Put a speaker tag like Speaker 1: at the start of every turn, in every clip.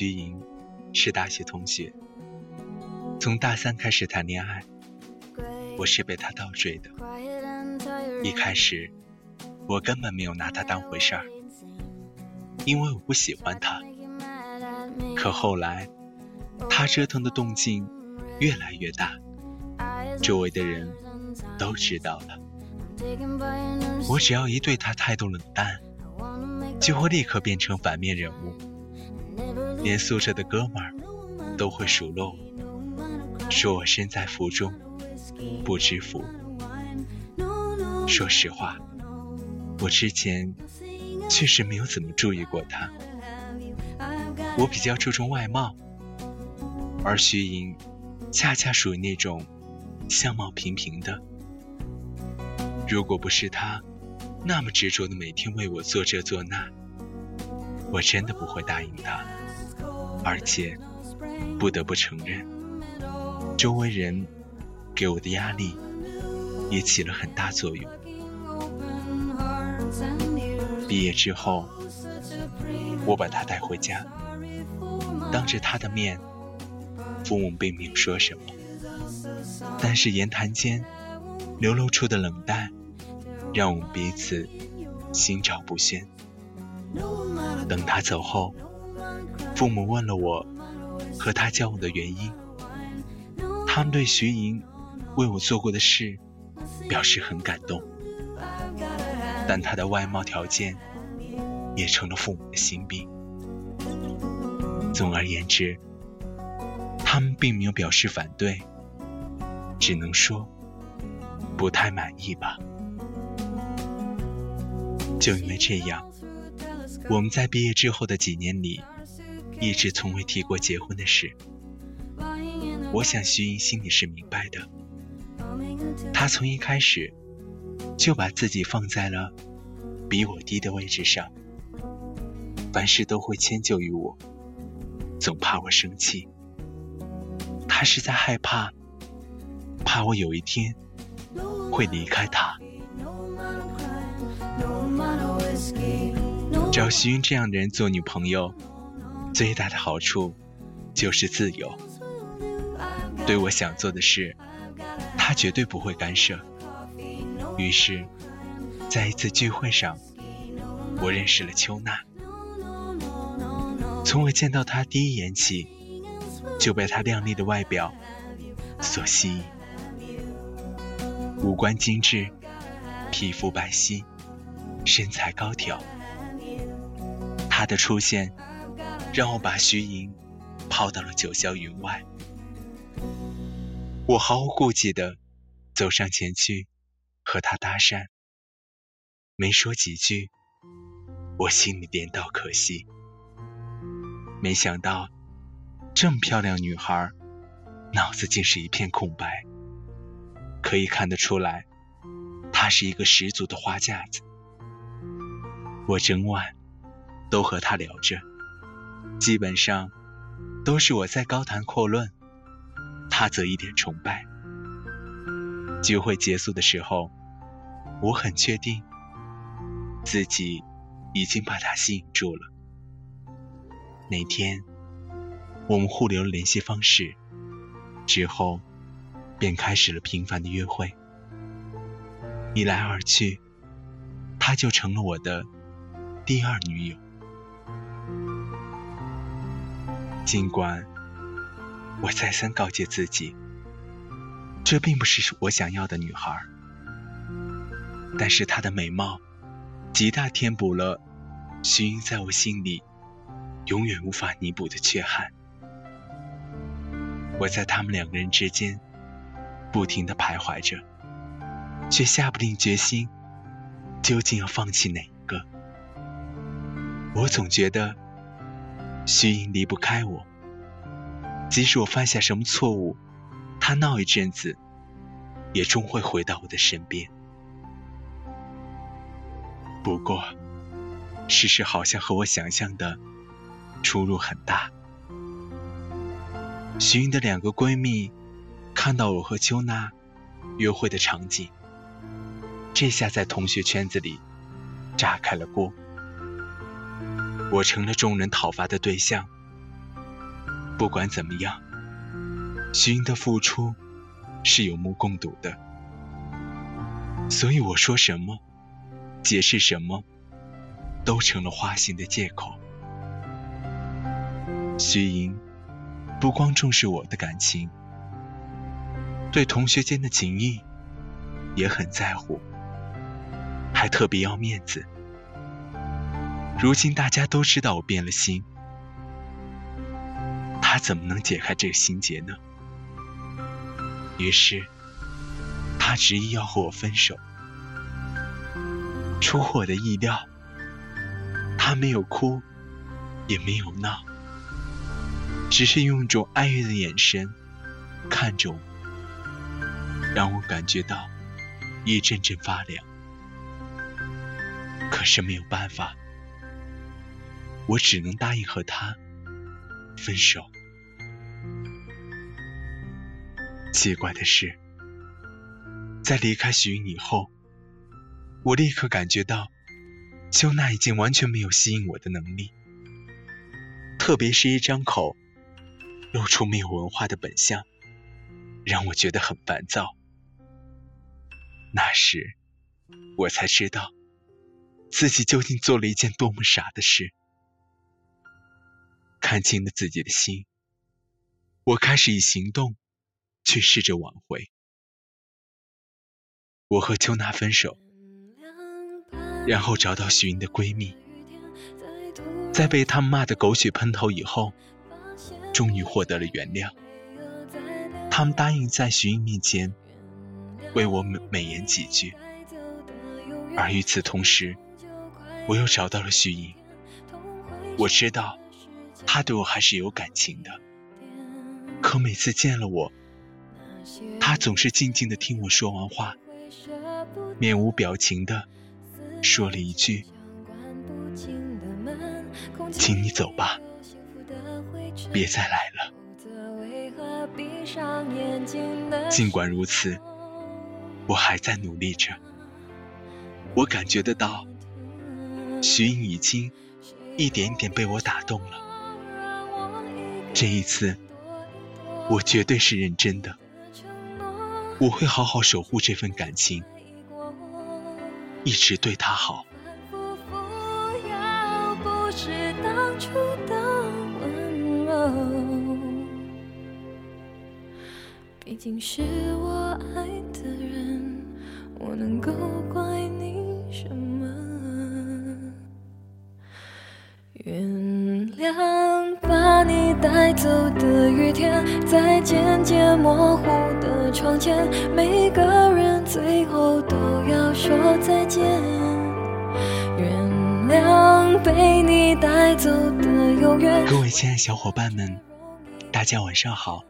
Speaker 1: 徐莹是大学同学，从大三开始谈恋爱，我是被她倒追的。一开始，我根本没有拿她当回事儿，因为我不喜欢她。可后来，她折腾的动静越来越大，周围的人都知道了。我只要一对她态度冷淡，就会立刻变成反面人物，连宿舍的哥们儿都会数落我，说我身在福中不知福。说实话，我之前确实没有怎么注意过他。我比较注重外貌，而徐莹恰恰属于那种相貌平平的。如果不是他那么执着的每天为我做这做那，我真的不会答应他。而且不得不承认，周围人给我的压力也起了很大作用。毕业之后，我把她带回家，当着她的面，父母并没有说什么，但是言谈间流露出的冷淡，让我们彼此心照不宣。等她走后，父母问了我和他交往的原因，他们对徐莹为我做过的事表示很感动。但她的外貌条件也成了父母的心病。总而言之，他们并没有表示反对，只能说不太满意吧。就因为这样，我们在毕业之后的几年里，一直从未提过结婚的事。我想徐莹心里是明白的，她从一开始。就把自己放在了比我低的位置上，凡事都会迁就于我，总怕我生气。他是在害怕，怕我有一天会离开他。找徐云这样的人做女朋友，最大的好处就是自由。对我想做的事，他绝对不会干涉。于是，在一次聚会上，我认识了秋娜。从我见到她第一眼起，就被她靓丽的外表所吸引。五官精致，皮肤白皙，身材高挑。她的出现，让我把徐莹抛到了九霄云外。我毫无顾忌地走上前去。和她搭讪，没说几句，我心里便到可惜。没想到，这么漂亮女孩，脑子竟是一片空白。可以看得出来，她是一个十足的花架子。我整晚都和她聊着，基本上都是我在高谈阔论，他则一点崇拜。聚会结束的时候。我很确定，自己已经把他吸引住了。那天，我们互留了联系方式，之后便开始了频繁的约会。一来二去，他就成了我的第二女友。尽管我再三告诫自己，这并不是我想要的女孩。但是她的美貌，极大填补了徐英在我心里永远无法弥补的缺憾。我在他们两个人之间不停的徘徊着，却下不定决心，究竟要放弃哪一个？我总觉得徐颖离不开我，即使我犯下什么错误，他闹一阵子，也终会回到我的身边。不过，事实好像和我想象的出入很大。徐颖的两个闺蜜看到我和秋娜约会的场景，这下在同学圈子里炸开了锅。我成了众人讨伐的对象。不管怎么样，徐颖的付出是有目共睹的，所以我说什么。解释什么，都成了花心的借口。徐莹不光重视我的感情，对同学间的情谊也很在乎，还特别要面子。如今大家都知道我变了心，他怎么能解开这个心结呢？于是，他执意要和我分手。出乎我的意料，他没有哭，也没有闹，只是用一种哀怨的眼神看着我，让我感觉到一阵阵发凉。可是没有办法，我只能答应和他分手。奇怪的是，在离开徐云以后。我立刻感觉到，秋娜已经完全没有吸引我的能力，特别是一张口露出没有文化的本相，让我觉得很烦躁。那时，我才知道自己究竟做了一件多么傻的事。看清了自己的心，我开始以行动去试着挽回。我和秋娜分手。然后找到徐云的闺蜜，在被他们骂得狗血喷头以后，终于获得了原谅。他们答应在徐云面前为我美美言几句，而与此同时，我又找到了徐颖。我知道他对我还是有感情的，可每次见了我，他总是静静的听我说完话，面无表情的。说了一句：“请你走吧，别再来了。”尽管如此，我还在努力着。我感觉得到，徐颖已经一点点被我打动了。这一次，我绝对是认真的，我会好好守护这份感情。一直对他好。毕竟是我爱的人，我能够怪你什么？原谅带走的雨天，在渐渐模糊的窗前，每个人最后都要说再见。原谅被你带走的永远。各位亲爱小伙伴们，大家晚上好，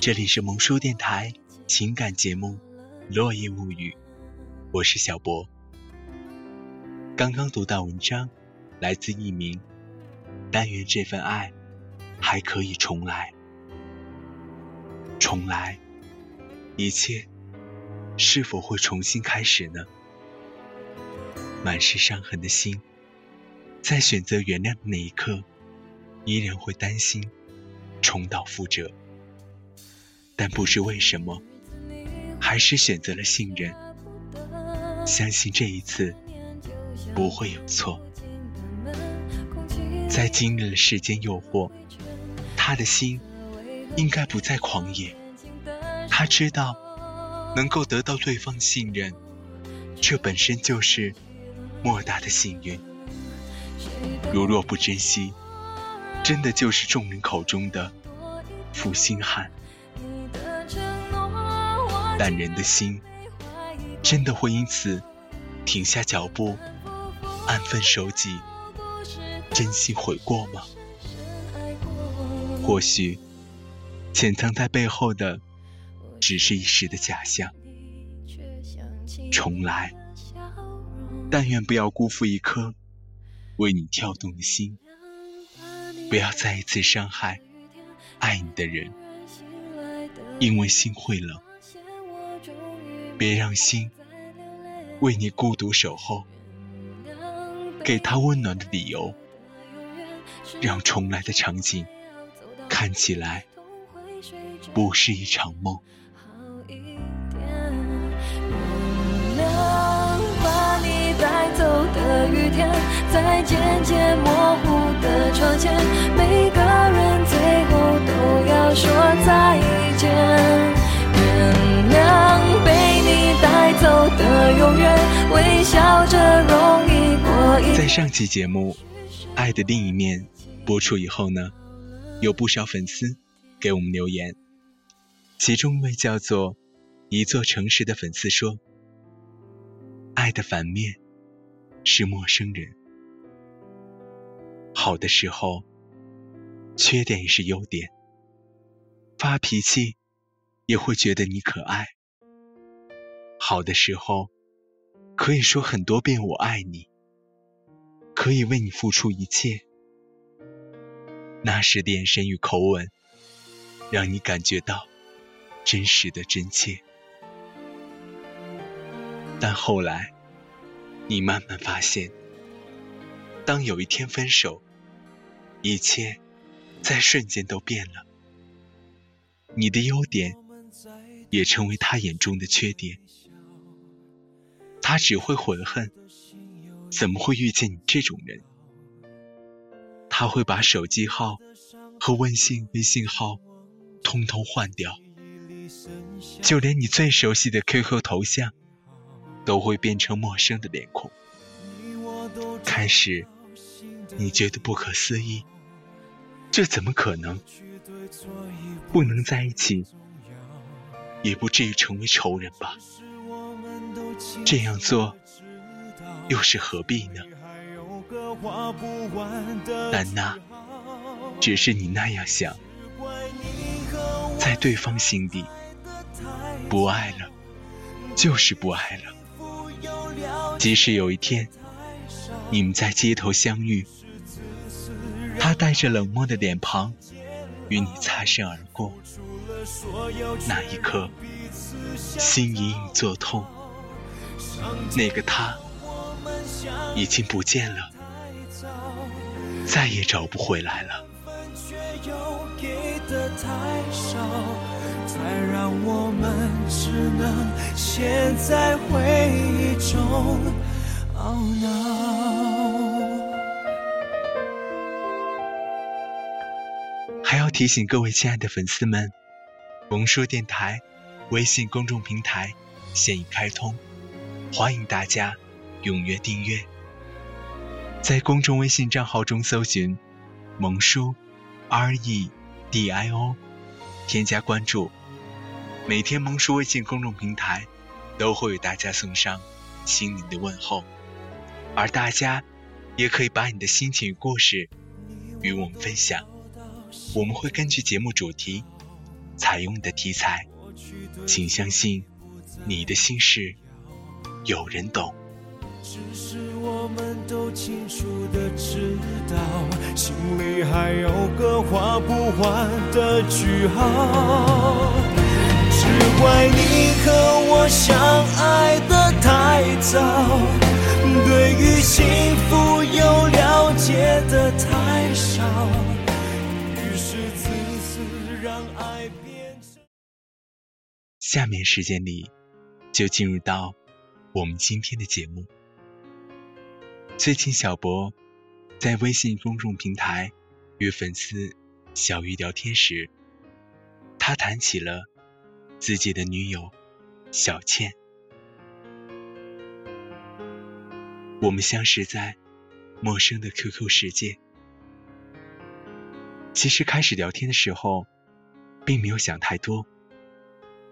Speaker 1: 这里是萌叔电台情感节目《落叶物语》，我是小博。刚刚读到文章。来自一名，但愿这份爱还可以重来，重来，一切是否会重新开始呢？满是伤痕的心，在选择原谅的那一刻，依然会担心重蹈覆辙，但不知为什么，还是选择了信任，相信这一次不会有错。在经历了世间诱惑，他的心应该不再狂野。他知道，能够得到对方信任，这本身就是莫大的幸运。如若不珍惜，真的就是众人口中的负心汉。但人的心真的会因此停下脚步，安分守己，真心悔过吗？或许潜藏在背后的只是一时的假象。重来，但愿不要辜负一颗为你跳动的心，不要再一次伤害爱你的人，因为心会冷。别让心为你孤独守候，给他温暖的理由，让重来的场景看起来不是一场梦。在渐渐模糊的窗前，每个人最后都要说再见。原谅被你带走的永远，微笑着容易过一。在上期节目《爱的另一面》播出以后呢，有不少粉丝给我们留言，其中一位叫做“一座城市”的粉丝说：“爱的反面是陌生人。”好的时候，缺点也是优点。发脾气也会觉得你可爱。好的时候，可以说很多遍“我爱你”，可以为你付出一切。那时的眼神与口吻，让你感觉到真实的真切。但后来，你慢慢发现，当有一天分手。一切在瞬间都变了，你的优点也成为他眼中的缺点，他只会悔恨，怎么会遇见你这种人？他会把手机号和微信微信号通通换掉，就连你最熟悉的 QQ 头像都会变成陌生的脸孔。开始。你觉得不可思议？这怎么可能？不能在一起，也不至于成为仇人吧？这样做又是何必呢？但那只是你那样想，在对方心底，不爱了就是不爱了。即使有一天你们在街头相遇。他带着冷漠的脸庞与你擦身而过，那一刻，心隐隐作痛。那个他已经不见了，再也找不回来了。让我们只能陷在回忆中懊恼。还要提醒各位亲爱的粉丝们，萌叔电台微信公众平台现已开通，欢迎大家踊跃订阅。在公众微信账号中搜寻“萌叔 R E D I O”，添加关注。每天萌叔微信公众平台都会为大家送上心灵的问候，而大家也可以把你的心情与故事与我们分享。我们会根据节目主题采用你的题材，请相信你的心事有人懂。只是我们都清楚的知道，心里还有个画不完的句号。只怪你和我相爱的太早，对于幸福又了解的太少。下面时间里，就进入到我们今天的节目。最近小博在微信公众平台与粉丝小鱼聊天时，他谈起了自己的女友小倩。我们相识在陌生的 QQ 世界。其实开始聊天的时候，并没有想太多。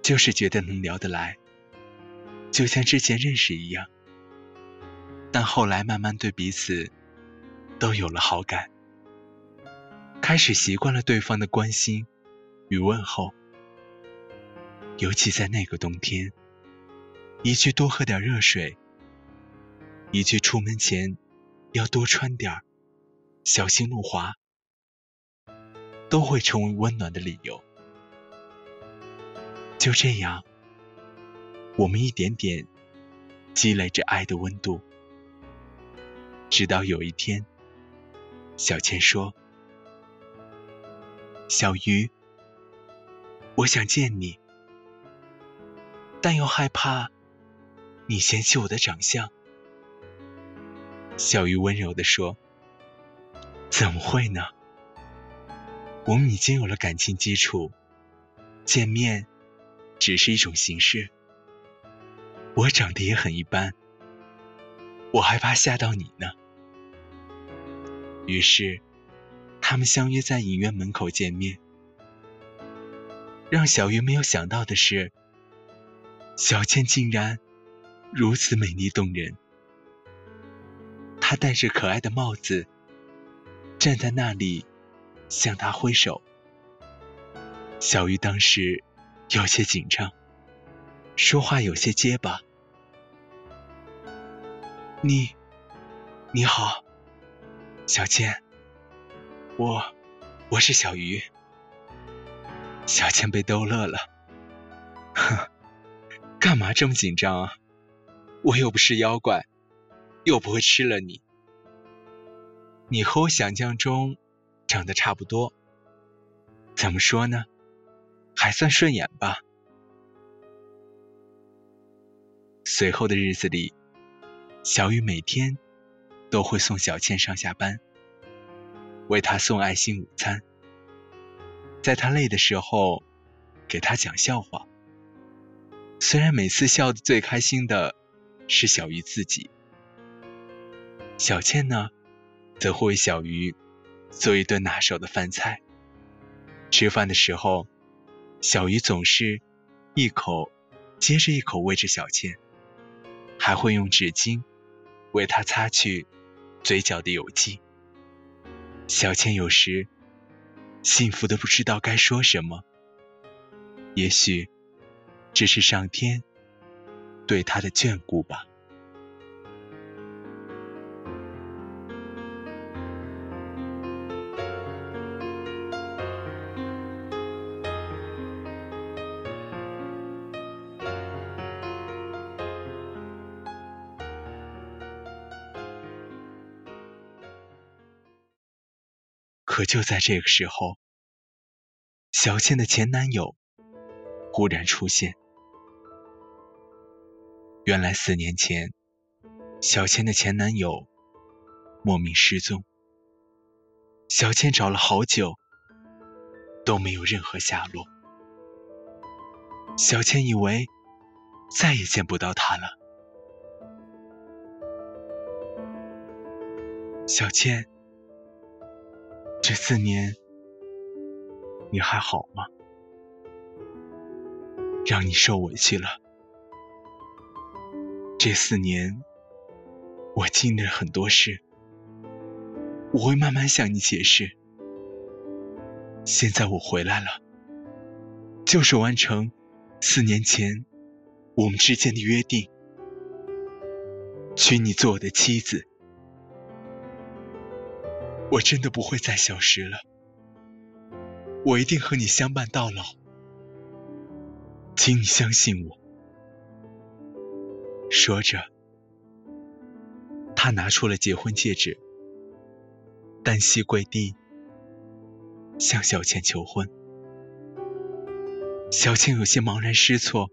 Speaker 1: 就是觉得能聊得来，就像之前认识一样，但后来慢慢对彼此都有了好感，开始习惯了对方的关心与问候。尤其在那个冬天，一句多喝点热水，一句出门前要多穿点，小心路滑，都会成为温暖的理由。就这样，我们一点点积累着爱的温度，直到有一天，小倩说：“小鱼，我想见你。”但又害怕你嫌弃我的长相，小鱼温柔地说：“怎么会呢？我们已经有了感情基础，见面只是一种形式。我长得也很一般，我还怕吓到你呢。”于是，他们相约在影院门口见面。让小鱼没有想到的是。小倩竟然如此美丽动人。她戴着可爱的帽子，站在那里向他挥手。小鱼当时有些紧张，说话有些结巴。你，你好，小倩，我，我是小鱼。小倩被逗乐了，哼。干嘛这么紧张啊？我又不是妖怪，又不会吃了你。你和我想象中长得差不多，怎么说呢？还算顺眼吧。随后的日子里，小雨每天都会送小倩上下班，为她送爱心午餐，在她累的时候给她讲笑话。虽然每次笑的最开心的是小鱼自己，小倩呢，则会为小鱼做一顿拿手的饭菜。吃饭的时候，小鱼总是一口接着一口喂着小倩，还会用纸巾为他擦去嘴角的油迹。小倩有时幸福的不知道该说什么，也许。这是上天对他的眷顾吧。可就在这个时候，小倩的前男友忽然出现。原来四年前，小倩的前男友莫名失踪。小倩找了好久，都没有任何下落。小倩以为再也见不到他了。小倩，这四年你还好吗？让你受委屈了。这四年，我经历了很多事，我会慢慢向你解释。现在我回来了，就是完成四年前我们之间的约定，娶你做我的妻子。我真的不会再消失了，我一定和你相伴到老，请你相信我。说着，他拿出了结婚戒指，单膝跪地，向小倩求婚。小倩有些茫然失措，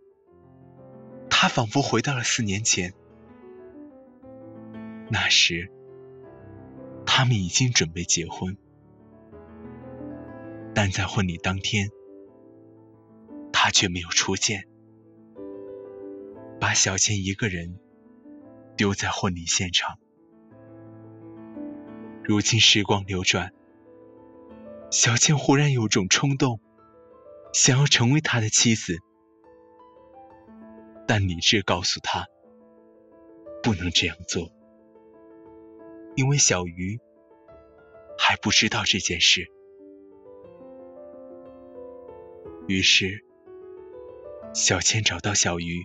Speaker 1: 她仿佛回到了四年前，那时他们已经准备结婚，但在婚礼当天，他却没有出现。把小倩一个人丢在婚礼现场。如今时光流转，小倩忽然有种冲动，想要成为他的妻子。但理智告诉他不能这样做，因为小鱼还不知道这件事。于是，小倩找到小鱼，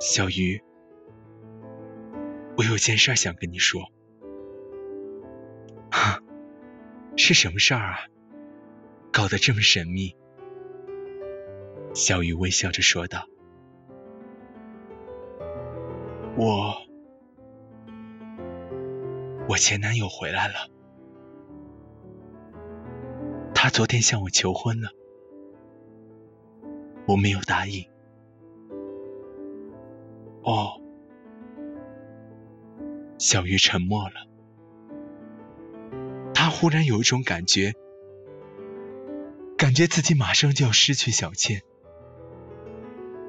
Speaker 1: 小鱼，我有件事想跟你说。哈，是什么事儿啊？搞得这么神秘。小鱼微笑着说道：“我，我前男友回来了。他昨天向我求婚了，我没有答应。哦。”小鱼沉默了。他忽然有一种感觉，感觉自己马上就要失去小倩。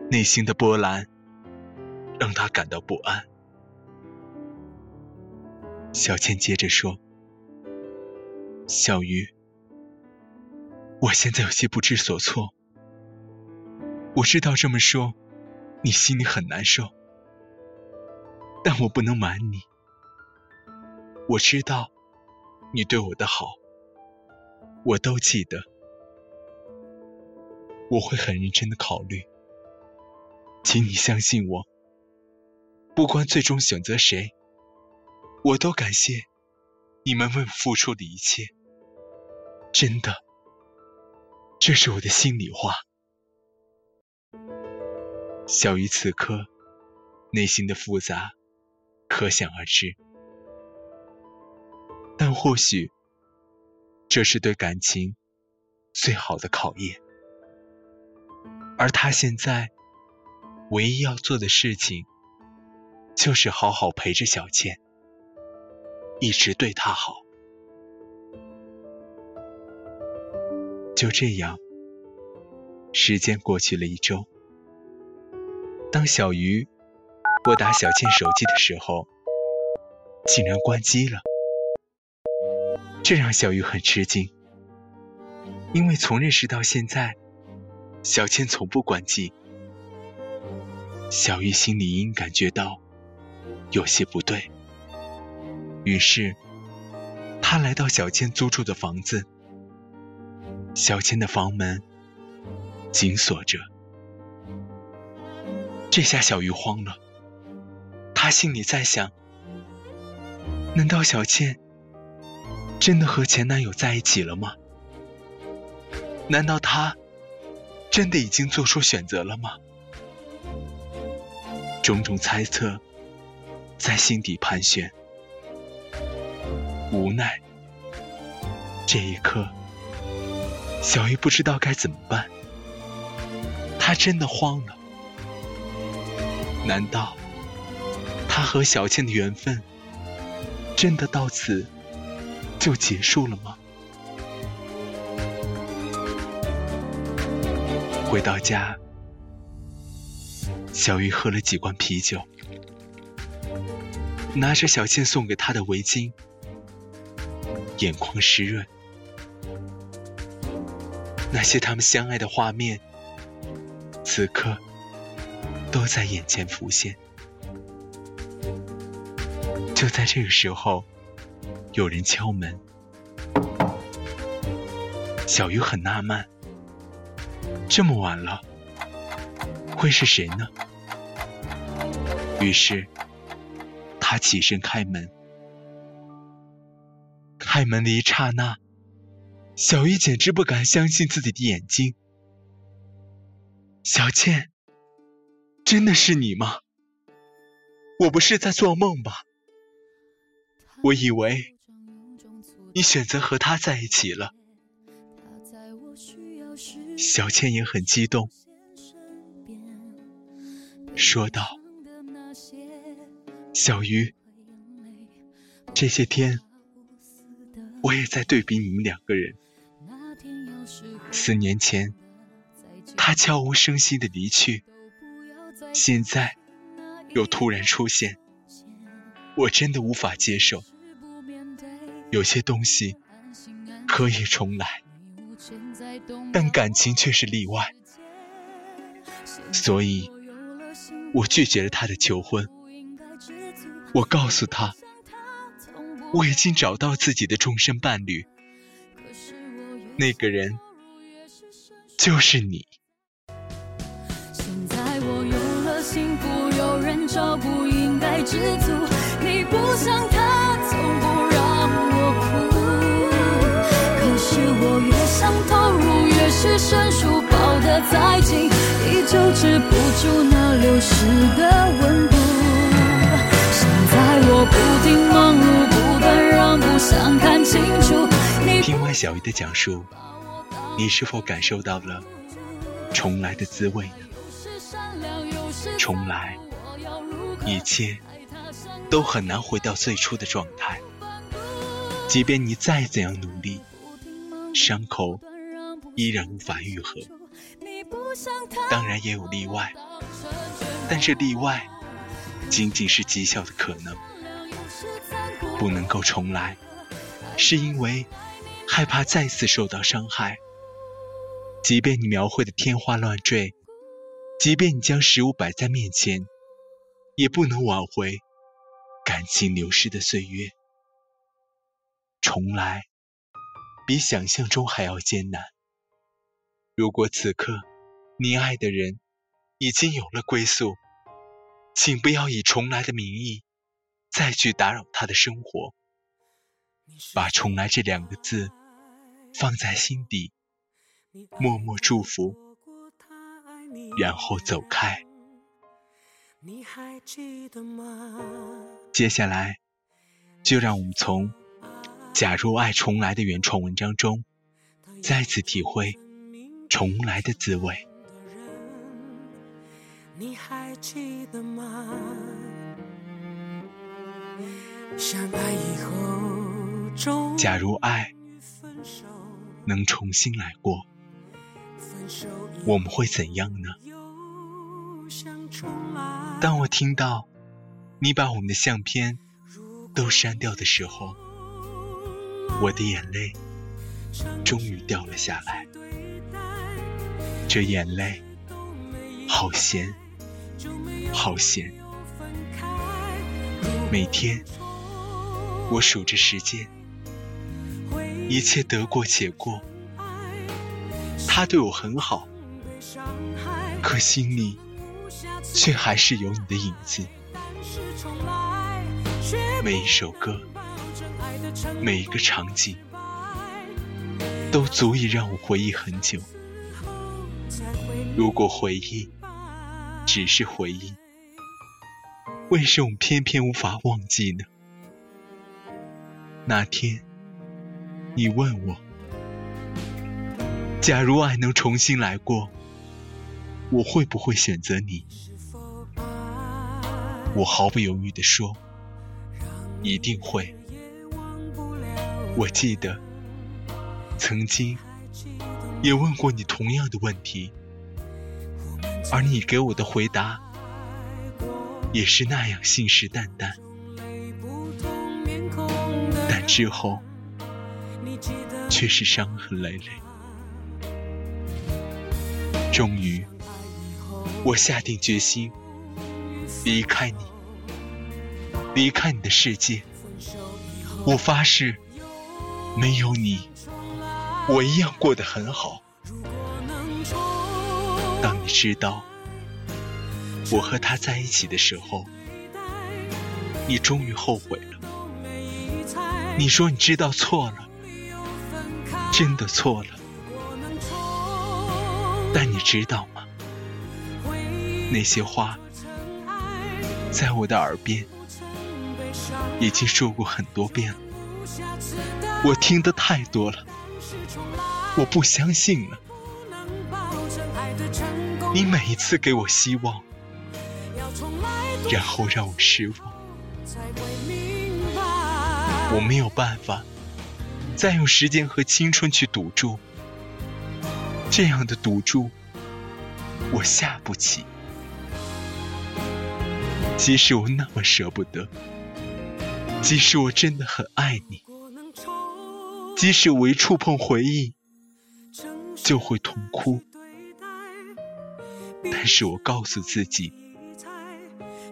Speaker 1: 内心的波澜让他感到不安。小倩接着说：“小鱼，我现在有些不知所措。我知道这么说，你心里很难受，但我不能瞒你。我知道你对我的好，我都记得，我会很认真的考虑。”请你相信我，不管最终选择谁，我都感谢你们为我付出的一切。真的，这是我的心里话。小鱼此刻内心的复杂，可想而知。但或许，这是对感情最好的考验。而他现在。唯一要做的事情，就是好好陪着小倩，一直对她好。就这样，时间过去了一周。当小鱼拨打小倩手机的时候，竟然关机了，这让小鱼很吃惊，因为从认识到现在，小倩从不关机。小鱼心里隐感觉到有些不对，于是他来到小倩租住的房子。小倩的房门紧锁着，这下小鱼慌了。他心里在想：难道小倩真的和前男友在一起了吗？难道她真的已经做出选择了吗？种种猜测在心底盘旋，无奈，这一刻，小鱼不知道该怎么办。他真的慌了。难道他和小倩的缘分真的到此就结束了吗？回到家。小鱼喝了几罐啤酒，拿着小倩送给他的围巾，眼眶湿润。那些他们相爱的画面，此刻都在眼前浮现。就在这个时候，有人敲门。小鱼很纳闷，这么晚了。会是谁呢？于是，他起身开门。开门的一刹那，小玉简直不敢相信自己的眼睛。小倩，真的是你吗？我不是在做梦吧？我以为你选择和他在一起了。小倩也很激动。说道：“小鱼，这些天我也在对比你们两个人。四年前他悄无声息的离去，现在又突然出现，我真的无法接受。有些东西可以重来，但感情却是例外。所以，我拒绝了他的求婚。我告诉他，我已经找到自己的终身伴侣，那个人就是你。
Speaker 2: 现在我有了幸福，有人照顾，应该知足。你不像他，从不让我哭。可是我越想投入，越是生疏，抱得再紧，依旧止不住那流失的温度。我不停忙碌，不断让步，想看清楚。
Speaker 1: 听完小鱼的讲述，你是否感受到了重来的滋味呢？重来，一切都很难回到最初的状态。即便你再怎样努力，伤口依然无法愈合。当然也有例外，但是例外仅仅是极小的可能。不能够重来，是因为害怕再次受到伤害。即便你描绘的天花乱坠。即便你将食物摆在面前，也不能挽回感情流失的岁月。重来，比想象中还要艰难。如果此刻你爱的人已经有了归宿，请不要以重来的名义再去打扰他的生活。把“重来”这两个字放在心底，默默祝福。然后走开。接下来，就让我们从《假如爱重来》的原创文章中，再次体会重来的滋味。假如爱能重新来过。我们会怎样呢？当我听到你把我们的相片都删掉的时候，我的眼泪终于掉了下来。这眼泪好咸，好咸。每天我数着时间，一切得过且过。他对我很好，可心里却还是有你的影子。每一首歌，每一个场景，都足以让我回忆很久。如果回忆只是回忆，为什么偏偏无法忘记呢？那天，你问我。假如爱能重新来过，我会不会选择你？我毫不犹豫地说，一定会。我记得曾经也问过你同样的问题，而你给我的回答也是那样信誓旦旦。但之后却是伤痕累累。终于，我下定决心离开你，离开你的世界。我发誓，没有你，我一样过得很好。当你知道我和他在一起的时候，你终于后悔了。你说你知道错了，真的错了。但你知道吗？那些话在我的耳边已经说过很多遍了，我听得太多了，我不相信了。你每一次给我希望，然后让我失望，我没有办法再用时间和青春去赌注。这样的赌注，我下不起。即使我那么舍不得，即使我真的很爱你，即使我一触碰回忆就会痛哭，
Speaker 3: 但是我告诉自己，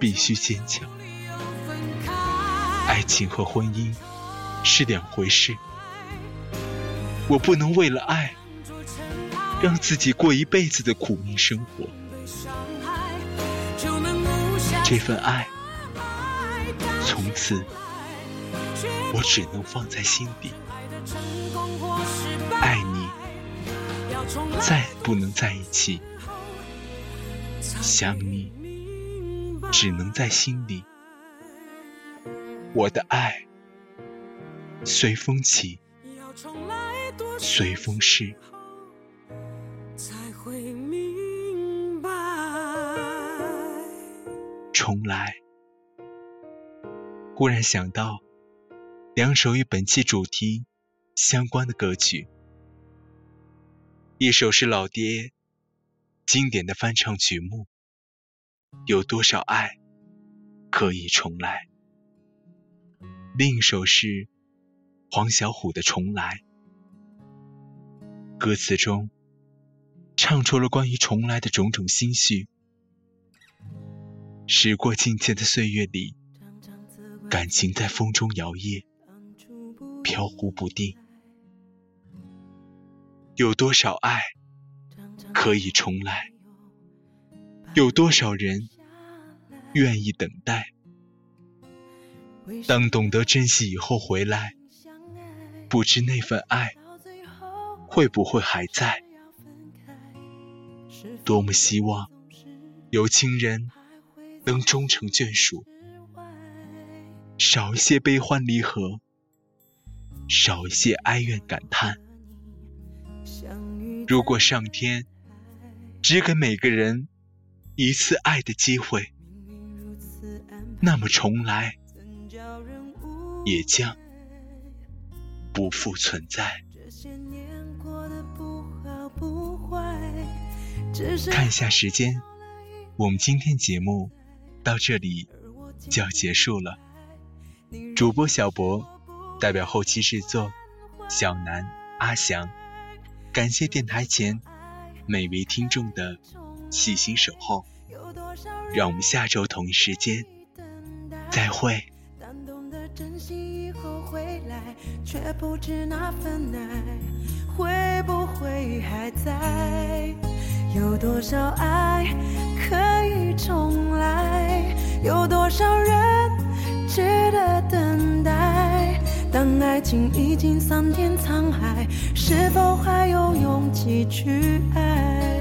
Speaker 3: 必须坚强。爱情和婚姻是两回事，我不能为了爱，让自己过一辈子的苦命生活。这份爱，从此我只能放在心底。爱你，再不能在一起；想你，只能在心里。我的爱，随风起，随风逝。重来，忽然想到两首与本期主题相关的歌曲，一首是老爹经典的翻唱曲目，《有多少爱可以重来》；另一首是黄小琥的《重来》，歌词中唱出了关于重来的种种心绪。时过境迁的岁月里，感情在风中摇曳，飘忽不定。有多少爱可以重来？有多少人愿意等待？当懂得珍惜以后回来，不知那份爱会不会还在？多么希望有情人。能终成眷属，少一些悲欢离合，少一些哀怨感叹。如果上天只给每个人一次爱的机会，那么重来也将不复存在。看一下时间，我们今天节目。到这里就要结束了。主播小博代表后期制作，小南、阿翔，感谢电台前每位听众的细心守候。让我们下周同一时间再会。但懂得珍惜以后回来，却不知那份爱会不会还在有多少爱可以重来？有多少人值得等待？当爱情已经桑田沧海，是否还有勇气去爱？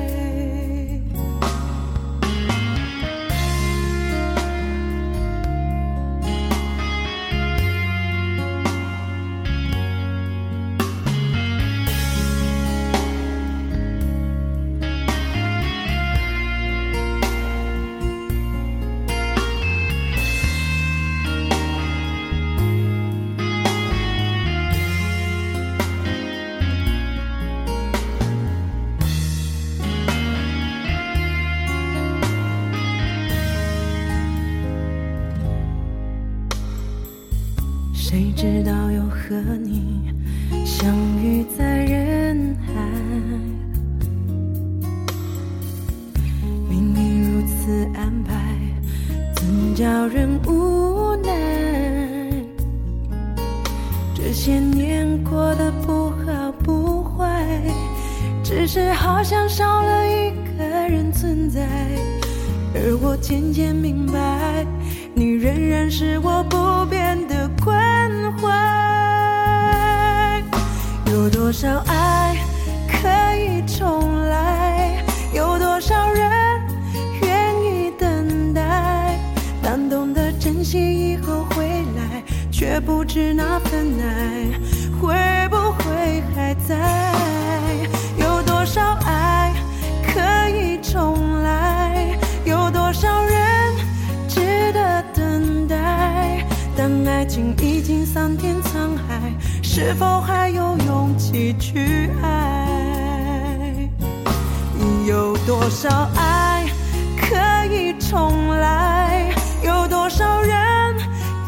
Speaker 3: 是好像少了一个人存在，而我渐渐明白。你仍然是我不变的关怀。有多少爱可以重来？有多少人愿意等待？当懂得珍惜以后回来，却不知那份爱会不会还在？爱情已经桑田沧海是否还有勇气去爱？有多少爱可以重来？有多少人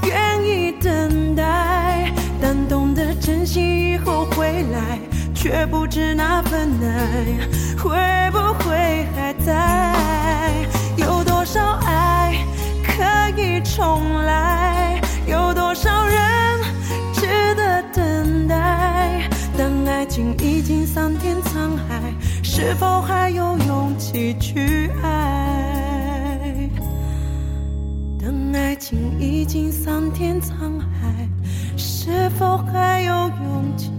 Speaker 3: 愿意等待？但懂得珍惜以后回来却不知那份爱会不会还在？有多少爱可以重来？情已经桑田沧海，是否还有勇气去爱？等爱情已经桑田沧海，是否还有勇气？